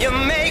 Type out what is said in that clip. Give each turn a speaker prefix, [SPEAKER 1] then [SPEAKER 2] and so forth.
[SPEAKER 1] You made